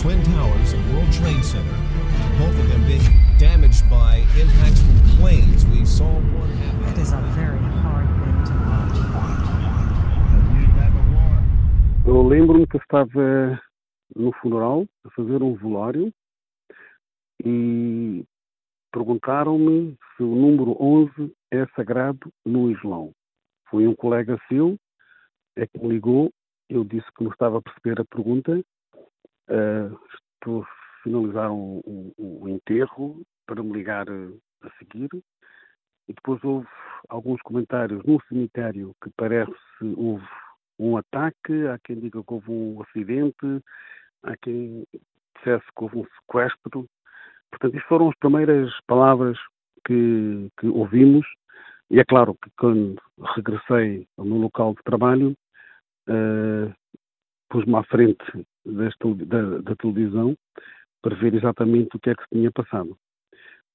Twin Towers and World Trade Center, both of them being damaged by impacts from planes. We saw one happen. It is a very hard thing to watch. Eu lembro-me que estava no funeral a fazer um velório e perguntaram-me se o número 11 é sagrado no Islão. Foi um colega seu é que me ligou, eu disse que não estava a perceber a pergunta, uh, estou a finalizar um, um, um, enterro para me ligar a seguir. E depois houve alguns comentários no cemitério que parece houve um ataque, há quem diga que houve um acidente, há quem dissesse que houve um sequestro. Portanto, isto foram as primeiras palavras que, que ouvimos. E é claro que quando regressei ao meu local de trabalho, uh, pus-me à frente da, da, televisão para ver exatamente o que é que se tinha passado.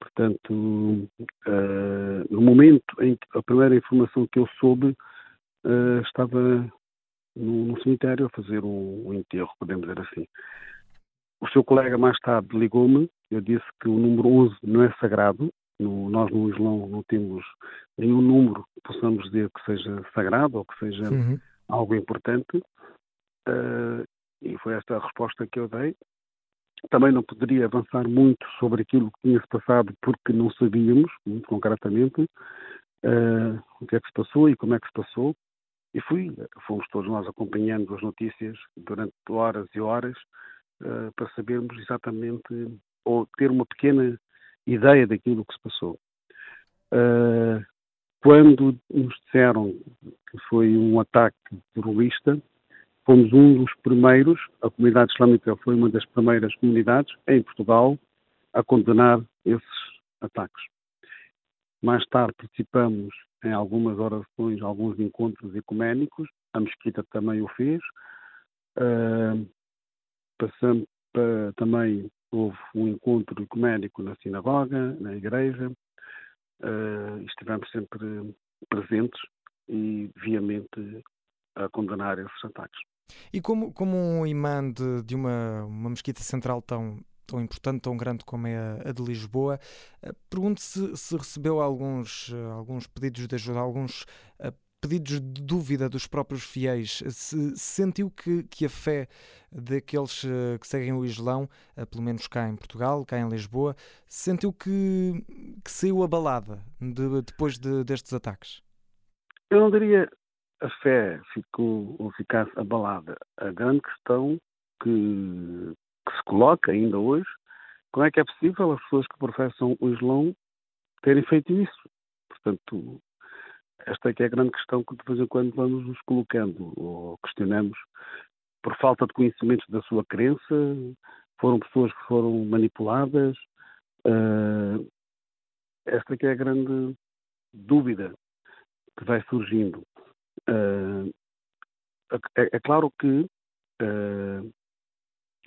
Portanto, uh, no momento em que a primeira informação que eu soube, uh, estava no, no, cemitério a fazer um, um enterro, podemos dizer assim. O seu colega mais tarde ligou-me, eu disse que o número 11 não é sagrado, no, nós no Islão não temos nenhum número que possamos dizer que seja sagrado ou que seja uhum. algo importante. Uh, e foi esta a resposta que eu dei. Também não poderia avançar muito sobre aquilo que tinha-se passado porque não sabíamos, muito concretamente, uh, o que é que se passou e como é que se passou. E fui, fomos todos nós acompanhando as notícias durante horas e horas uh, para sabermos exatamente, ou ter uma pequena ideia daquilo que se passou. Uh, quando nos disseram que foi um ataque terrorista, fomos um dos primeiros, a comunidade islâmica foi uma das primeiras comunidades em Portugal a condenar esses ataques. Mais tarde participamos em algumas orações, alguns encontros ecuménicos, a Mesquita também o fez. Uh, também houve um encontro ecuménico na sinagoga, na igreja, uh, estivemos sempre presentes e viamente a condenar esses ataques. E como, como um imã de, de uma, uma mesquita central tão, tão importante, tão grande como é a, a de Lisboa, uh, pergunto se, se recebeu alguns, uh, alguns pedidos de ajuda, alguns pedidos de dúvida dos próprios fiéis, se sentiu que, que a fé daqueles eh, que seguem o Islão, eh, pelo menos cá em Portugal, cá em Lisboa, sentiu que, que saiu abalada de, depois de, destes ataques? Eu não diria a fé ficou ou ficasse abalada. A grande questão que, que se coloca ainda hoje, como é que é possível as pessoas que professam o Islão terem feito isso? Portanto, esta é que é a grande questão que de vez em quando vamos nos colocando ou questionamos por falta de conhecimentos da sua crença, foram pessoas que foram manipuladas. Uh, esta que é a grande dúvida que vai surgindo. Uh, é, é, claro que uh,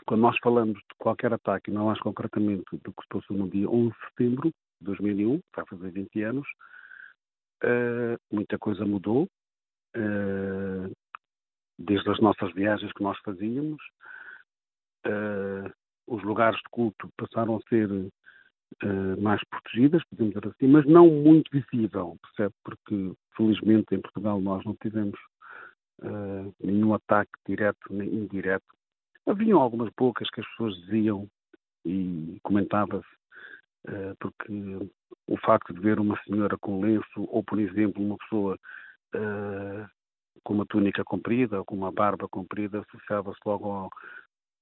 quando nós falamos de qualquer ataque, não mais concretamente do que se passou no dia 11 de setembro de 2001, vai fazer 20 anos, Uh, muita coisa mudou, desde as nossas viagens que nós fazíamos. Os lugares de culto passaram a ser mais protegidas, podemos dizer assim, mas não muito visível, percebe? Porque, felizmente, em Portugal nós não tivemos nenhum ataque direto nem indireto. Haviam algumas bocas que as pessoas diziam e comentava-se eh, porque o facto de ver uma senhora com lenço ou, por exemplo, uma pessoa uh, com uma túnica comprida ou com uma barba comprida associava-se logo ao,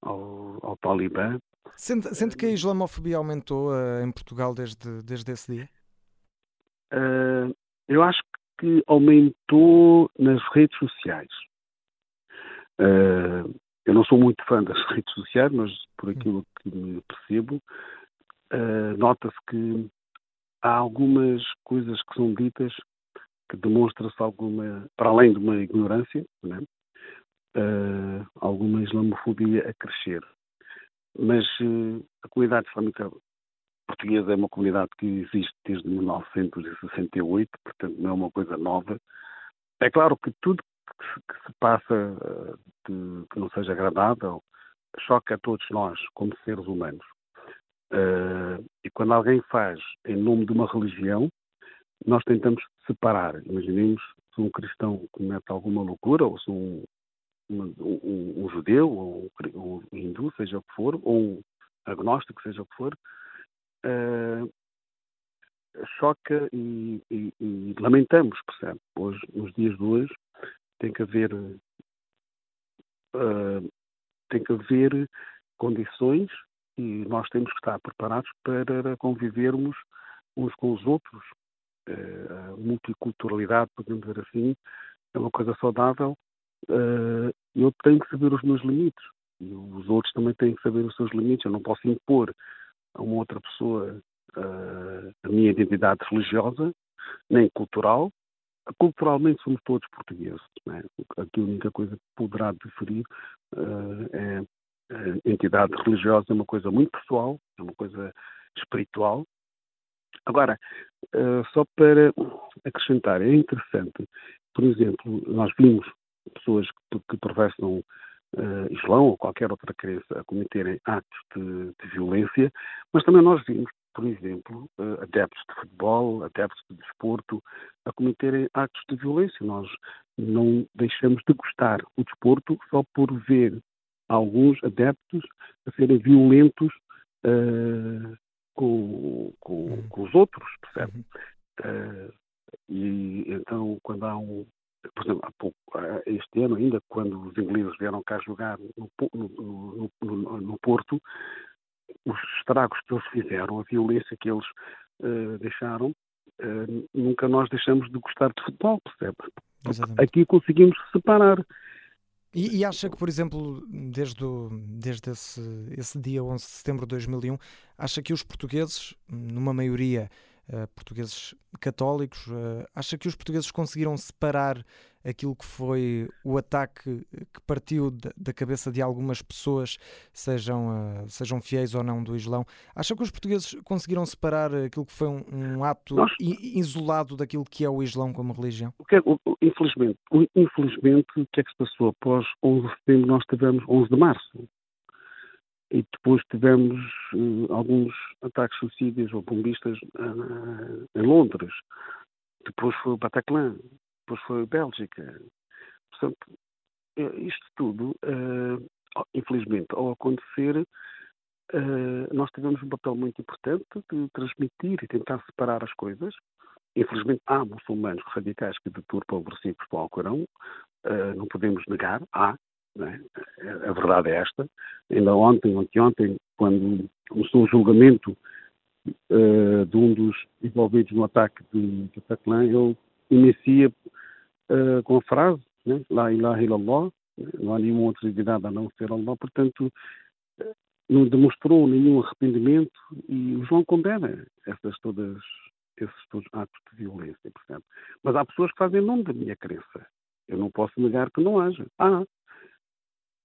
ao, ao Talibã. Sente, sente, que a islamofobia aumentou uh, em Portugal desde, desde esse dia? Uh, eu acho que aumentou nas redes sociais. Uh, eu não sou muito fã das redes sociais, mas por aquilo que me percebo, nota-se que há algumas coisas que são ditas que demonstra-se alguma, para além de uma ignorância, né? alguma islamofobia a crescer. Mas uh, a comunidade islâmica portuguesa é uma comunidade que existe desde 1968, portanto não é uma coisa nova. É claro que tudo que se, que se passa de, que não seja agradável choca a todos nós como seres humanos. Uh, e quando alguém faz em nome de uma religião, nós tentamos separar. Imaginemos se um cristão comete alguma loucura, ou se um, um, um, judeu, ou um, hindu, seja o que for, ou um agnóstico, seja o que for, uh, choca e, e, e, lamentamos, percebe? Hoje, nos dias de hoje, tem que haver uh, tem que haver condições e nós temos que estar preparados para convivermos uns com os outros. Uh, a multiculturalidade, podemos dizer assim, é uma coisa saudável. Uh, eu tenho que saber os meus limites e os outros também têm que saber os seus limites. Eu não posso impor a uma outra pessoa uh, a minha identidade religiosa nem cultural. Culturalmente somos todos portugueses. Né? Aqui a única coisa que poderá diferir é a entidade religiosa é uma coisa muito pessoal, é uma coisa espiritual. Agora, uh, só para acrescentar, é interessante, por exemplo, nós vimos pessoas que, que professam uh, Islão ou qualquer outra crença a cometerem atos de, de violência, mas também nós vimos, por exemplo, uh, adeptos de futebol, adeptos de desporto a cometerem atos de violência. Nós não deixamos de gostar o desporto só por ver alguns adeptos a serem violentos uh, com, com, com, os outros, percebe? Uh, e então, quando há um. Por exemplo, há pouco, este ano ainda, quando os ingleses vieram cá jogar no, no, no, no Porto, os estragos que eles fizeram, a violência que eles uh, deixaram, uh, nunca nós deixamos de gostar de futebol, percebe? Exatamente. Aqui conseguimos separar. E, e, acha que, por exemplo, desde, o, desde esse, esse dia 11 de setembro de 2001, acha que os portugueses, numa maioria uh, portugueses católicos, uh, acha que os portugueses conseguiram separar aquilo que foi o ataque que partiu da, cabeça de algumas pessoas, sejam, uh, sejam fiéis ou não do Islão? Acha que os portugueses conseguiram separar aquilo que foi um, um ato Nós... isolado daquilo que é o Islão como religião? O que é, o, infelizmente, o, infelizmente, o que é que se passou após 11 de setembro? Nós tivemos 11 de março e depois tivemos uh, alguns ataques suicídios ou bombistas uh, em Londres. Depois foi o Bataclan, depois foi a Bélgica. Portanto, eh, isto tudo, infelizmente, ao acontecer, nós tivemos um papel muito importante de transmitir e tentar separar as coisas. Infelizmente, há muçulmanos radicais que deturpam versículos do Alcorão, não podemos negar, há, é? A verdade é esta. Ainda ontem, ontem, quando começou o julgamento uh, de um dos envolvidos no ataque de, Bataclan, ele inicia uh, com a frase, né? La ilaha illallah, né? não há nenhuma outra divindade a não ser Allah, portanto, não demonstrou nenhum arrependimento e o João condena essas todas, esses todos atos de violência, portanto. Mas há pessoas que fazem nome da minha crença. Eu não posso negar que não haja.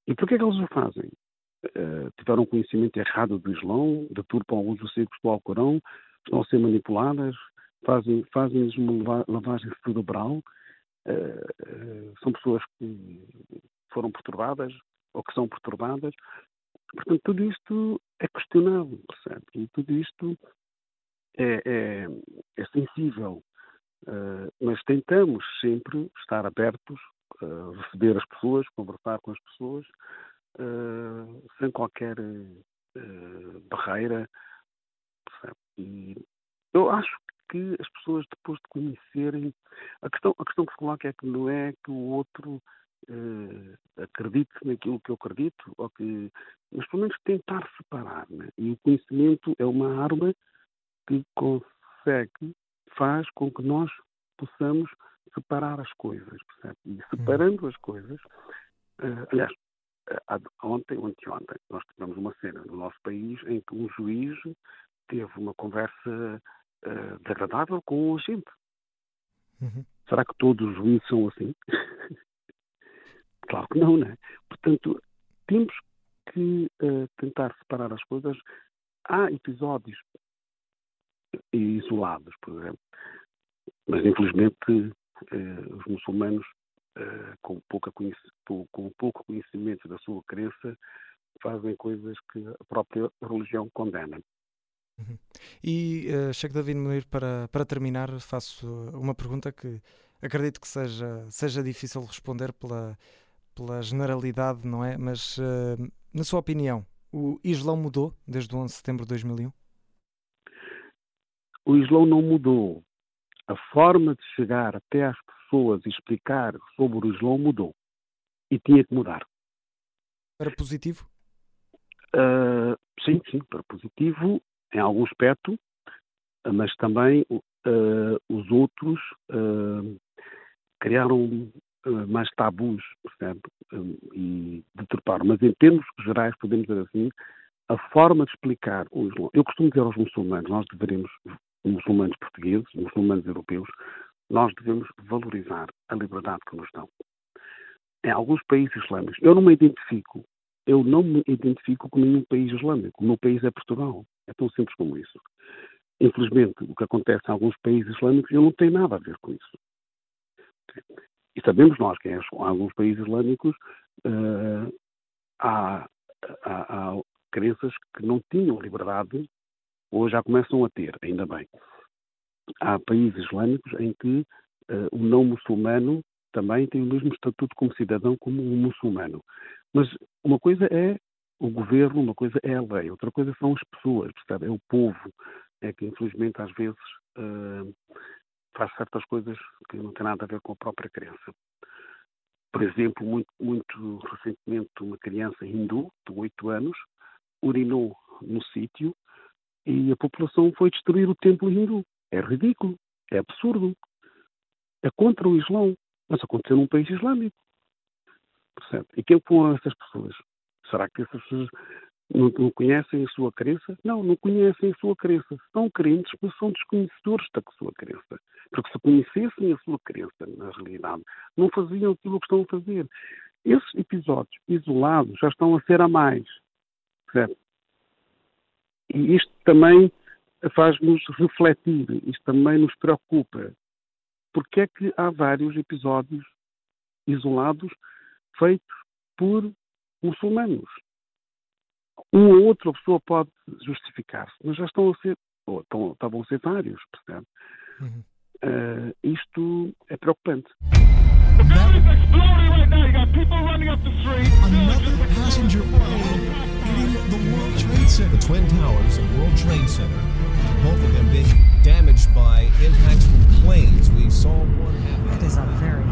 E por que eles o fazem? Uh, tiveram conhecimento errado do Islão, deturpam os versículos do Alcorão, estão a ser manipuladas, fazem, fazem uma lavagem cerebral, uh, uh, são pessoas que foram perturbadas ou que são perturbadas. Portanto, tudo isto é questionável, percebe? E tudo isto é, é, é sensível. mas tentamos sempre estar abertos uh, receber as pessoas, conversar com as pessoas, uh, sem qualquer uh, barreira. E eu acho que as pessoas, depois de conhecerem. A questão, a questão que se coloca é que não é que o outro acredite naquilo que eu acredito, ou que, mas pelo menos tentar separar. Né? E o conhecimento é uma arma que consegue, faz com que nós possamos separar as coisas, percebe? E hum. separando as coisas, uh, aliás, uh, ontem, ontem, ontem, nós tivemos uma cena no nosso país em que um juiz teve uma conversa uh, desagradável com um agente. Uhum. Será que todos os juízes são assim? claro que não, né? Portanto, temos que uh, tentar separar as coisas. Há episódios isolados, por exemplo, mas infelizmente eh, os muçulmanos, eh, com, pouca com pouco conhecimento da sua crença, fazem coisas que a própria religião condena. Uhum. E uh, Sheikh David Munir, para, para terminar, faço uma pergunta que acredito que seja, seja difícil responder pela, pela generalidade, não é? Mas, uh, na sua opinião, o Islão mudou desde o 11 de setembro de 2001? O Islão não mudou. A forma de chegar até às pessoas e explicar sobre o Islão mudou. E tinha que mudar. Para positivo? Uh, sim, sim, para positivo em algum aspecto, mas também uh, os outros uh, criaram mais tabus, percebe? e deturparam. Mas em termos gerais, podemos dizer assim, a forma de explicar o Islão. Eu costumo dizer aos muçulmanos, nós deveríamos, muçulmanos portugueses, muçulmanos europeus, nós devemos valorizar a liberdade que nos dão. Em alguns países islâmicos, eu não me identifico eu não me identifico com nenhum país islâmico. O meu país é Portugal. É tão simples como isso. Infelizmente, o que acontece em alguns países islâmicos, eu não tenho nada a ver com isso. E sabemos nós que em alguns países islâmicos uh, há, há, há crenças que não tinham liberdade, ou já começam a ter, ainda bem. Há países islâmicos em que uh, o não muçulmano também tem o mesmo estatuto como cidadão como um muçulmano. Mas uma coisa é o governo, uma coisa é a lei, outra coisa são as pessoas, percebe? É o povo, é que infelizmente às vezes uh, faz certas coisas que não têm nada a ver com a própria crença. Por exemplo, muito, muito recentemente, uma criança hindu de 8 anos urinou no sítio e a população foi destruir o templo hindu. É ridículo, é absurdo. É contra o Islão, mas aconteceu num país islâmico. Percebe? E quem foram essas pessoas? Será que essas pessoas não, não, conhecem a sua crença? Não, não conhecem a sua crença. São crentes, mas são desconhecedores da sua crença. Porque se conhecessem a sua crença, na realidade, não faziam aquilo que estão a fazer. Esses episódios isolados já estão a ser a mais. Percebe? E isto também faz-nos refletir, isto também nos preocupa. Porque é que há vários episódios isolados feitos por muçulmanos. Uma ou outra pessoa pode justificar-se, mas já estão a ser, ou estão, estavam a ser vários, percebe? Uhum. Uh, isto é preocupante. The the Twin Towers and World Trade Center, both of them being damaged by impacts from planes. We saw one happen. That is a very